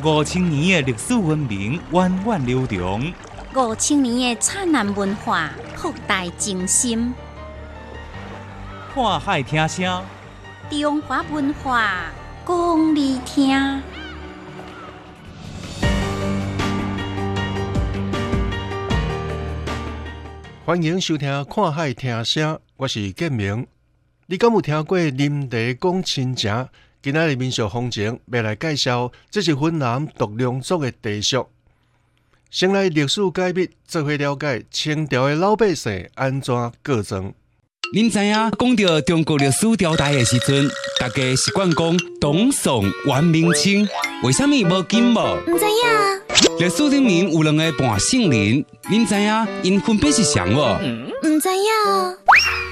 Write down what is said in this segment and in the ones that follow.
五千年的历史文明源远流长，五千年的灿烂文化博大精深。看海听声，中华文化讲你听。欢迎收听《看海听声》，我是建明。你敢有听过林地讲亲情？今仔日民俗风情要来介绍，这是云南独龙族的地俗。先来历史解密，做伙了解清朝的老百姓安怎过庄。您知影讲到中国历史朝代的时阵，大家习惯讲董宋、元、明、清，为什么无金无？唔知影。历史里面有两个半姓人，您知影因分别是谁无？唔知影。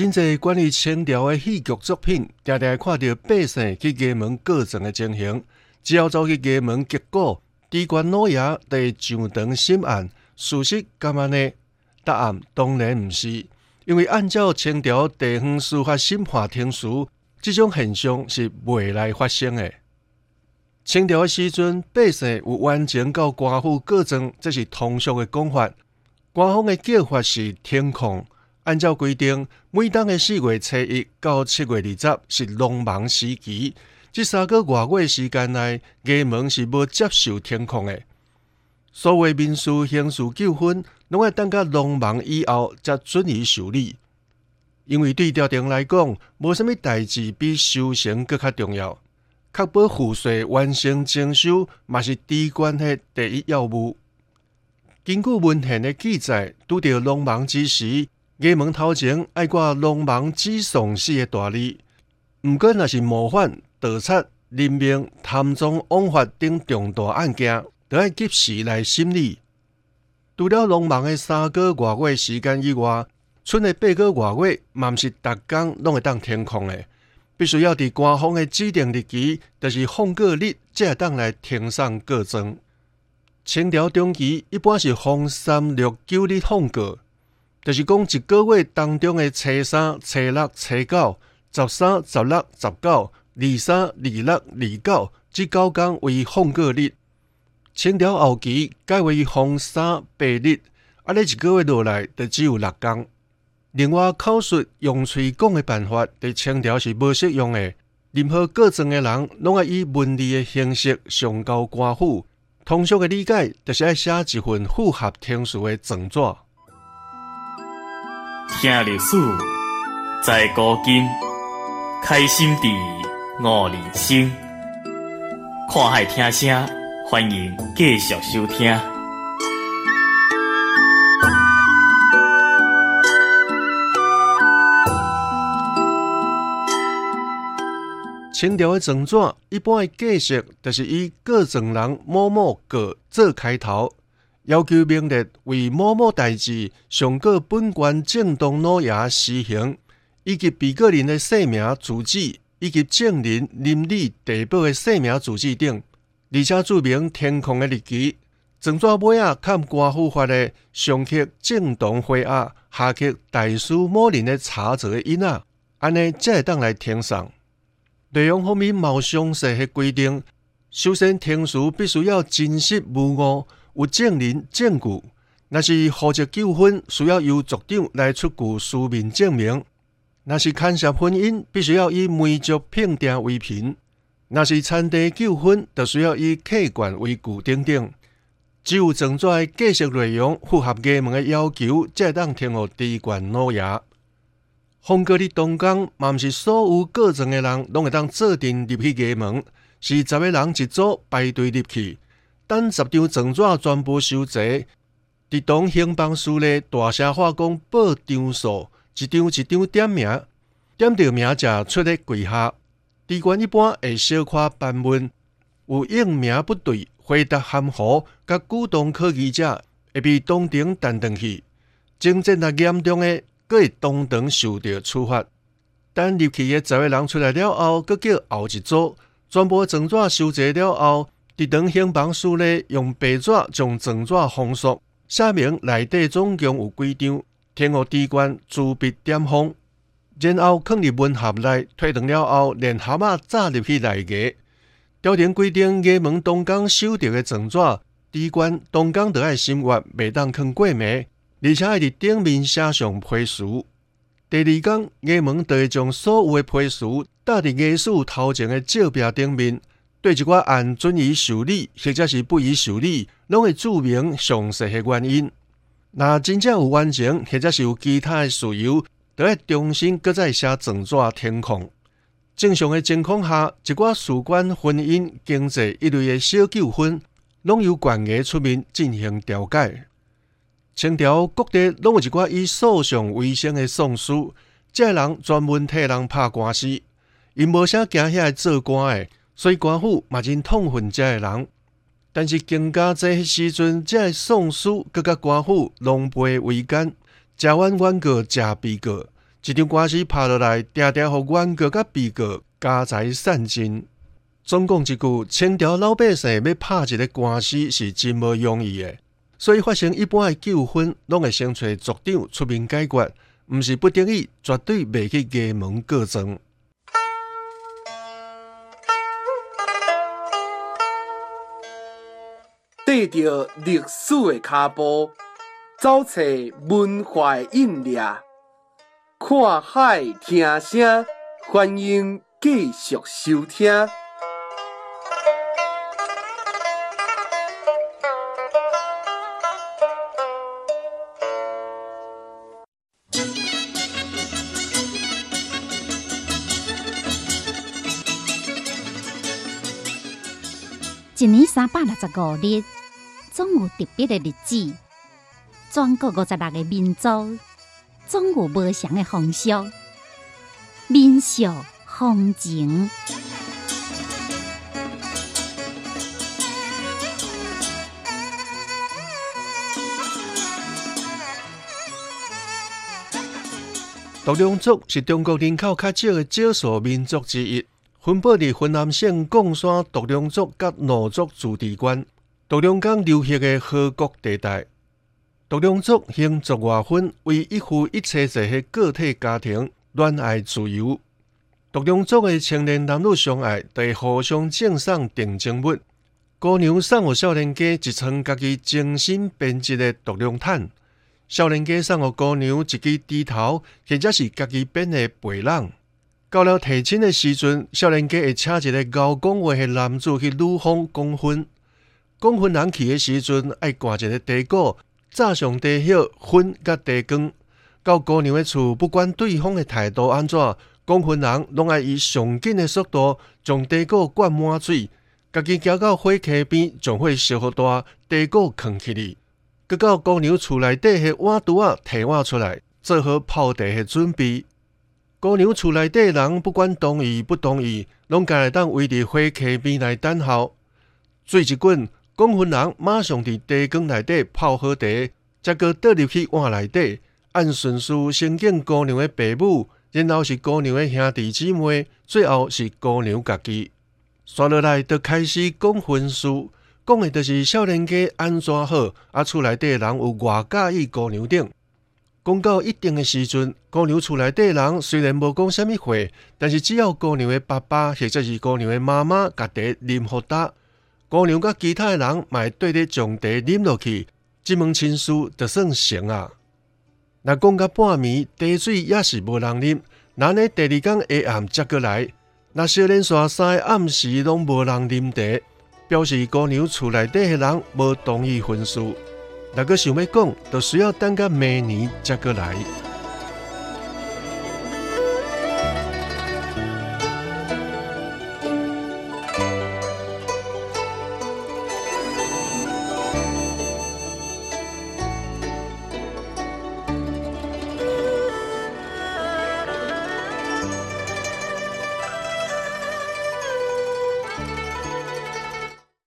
真侪关于清朝的戏剧作品，常常看到百姓去衙门过庄的情形。只要走去衙门结果，地官老爷在上堂审案，事实干嘛呢？答案当然毋是，因为按照清朝地方司法审判庭书，这种现象是未来发生的。清朝的时阵，百姓有完全到官府过庄，这是通俗的讲法。官方的叫法是天控。按照规定，每当的四月初一到七月二十是农忙时期，这三个月月时间内，衙门是无接受天空的。所谓民事、刑事纠纷，拢要等到农忙以后才准予受理。因为对朝廷来讲，无什物代志比修行更加重要。确保赋税完成征收，嘛是地官的第一要务。根据文献的记载，拄到农忙之时。衙门头前爱挂农忙指送死的大字，毋过若是谋反、盗贼、任命、贪赃枉法等重大案件，都要及时来审理。除了农忙的三个月月时间以外，剩的八个月月，嘛毋是逐工拢会当填空的，必须要伫官方的指定日期，就是放过日，才会当来填上各庄。清朝中期一般是放三六九日放过。就是讲一个月当中的初三、初六、初九、十三、十六、十九、二三、二六、二九，这九天为放假日。清朝后期改为放三八日，啊，你一个月落来就只有六天。另外，口述用嘴讲的办法，在清朝是无适用的。任何各庄的人，拢要以文字的形式上交官府。通俗的理解，就是要写一份符合天书的状纸。听历史，在古今，开心地悟人生。看海听声，欢迎继续收听。清朝的状纸一般的格式，就是以各种人某某个做开头。要求明日为某某代志上告本官正东老爷施行，以及被告人的姓名、住址，以及证人、邻里、地保的姓名、住址等，而且注明天空的日期。整纸尾啊，看官府发的上刻正东会押，下刻大书某人的查责的印啊，安尼才会当来填上。内容方面毛详细的规定，首先填书必须要真实无误。有证人证据，那是户籍纠纷，需要由族长来出具书面证明；那是牵涉婚姻，必须要以媒妁聘定为凭；那是产地纠纷，就需要以客观为据等等。只有整的记述内容符合衙门的要求，才当填予地官老爷。风格的东江，嘛毋是所有各种的人拢会当做阵入去衙门，是十个人一组排队入去。等十张状纸全部收齐，伫当兴邦书咧大声话讲报张数，一张一张点名，点到名才出咧柜下。地官一般会小夸办文，有应名不对、回答含糊、甲鼓动科技者会被当庭弹断去；真正若严重的，佫会当场受到处罚。等入去的十个人出来了后，佫叫后一组，全部状纸收集了后，伫长刑房司内用白纸将状纸封锁，写明内底总共有几张，填互机关自笔点封。然后放入文盒内，推断了后，连蛤蟆扎入去内个。朝廷规定，衙门当工收到的状纸，机关当工得爱审阅，袂当放过暝，而且爱伫顶面写上批示。第二天，衙门就会将所有的批示搭伫衙署头前的照壁顶面，对一寡按准予受理或者是不予受理，拢会注明详细的原因。若真正有完成，或者是有其他的事由。都要重新搁再写状纸填空。正常的情况下，一寡事关婚姻、经济一类的小纠纷，拢由官衙出面进行调解。清朝各地拢有一寡以诉讼为生的讼师，这人专门替人拍官司，因无啥惊遐做官的，所以官府嘛真痛恨这个人。但是更加这时阵，这个讼师搁甲官府狼狈为奸。食完原告，食被告，一场官司拍落来，定定互原告甲被告家财散尽。总共一句，清朝老百姓要拍一个官司是真无容易的，所以发生一般的纠纷，拢会先找族长出面解决，毋是不得已，绝对袂去衙门告状。缀着历史的脚步。走找文化的印掠，看海听声，欢迎继续收听。一年三百六十五日，总有特别的日子。全国五十六个民族，总有不同的风俗、民俗、风情。独龙族是中国人口较少的少数民族之一，分布伫云南省贡山独龙族甲傩族自治县独龙江流域的河谷地带。独龙族兴族划分为一夫一妻制的个体家庭，恋爱自由。独龙族的青年男女相爱，会互相赠送定情物。姑娘送予少年家一床家己精心编织的独龙毯，少年家送予姑娘一支低头，或者是家己编的背囊。到了提亲的时阵，少年家会请一个高讲话的男子去女方讲婚。讲婚人去的时阵，爱挂一个地鼓。早上地晓婚甲地光，到姑娘的厝，不管对方的态度安怎，讲婚人拢爱以上紧的速度将地鼓灌满水，家己行到火坑边，将火烧好大，地鼓扛起哩。搁到姑娘厝内底的碗橱啊，提碗出来，做好泡茶的准备。姑娘厝内底人不管同意不同意，拢家来当围伫火坑边来等候。水一滚。讲婚人马上伫茶缸内底泡好茶，再搁倒入去碗内底，按顺序先敬姑娘的父母，然后是姑娘的兄弟姊妹，最后是姑娘家己。刷落来，就开始讲婚事，讲的就是少年家安怎好，啊厝内底人有偌介意姑娘等。讲到一定的时阵，姑娘厝内底人虽然无讲什么话，但是只要姑娘的爸爸或者是姑娘的妈妈甲茶啉好呾。姑娘甲其他人嘛对着将茶啉落去，这门亲事就算成啊。若讲到半暝，茶水也是无人啉，那呢第二天下暗才过来。那少年煞三个暗时拢无人啉茶，表示姑娘厝内底的人无同意婚事。若个想要讲，就需要等到明年才过来。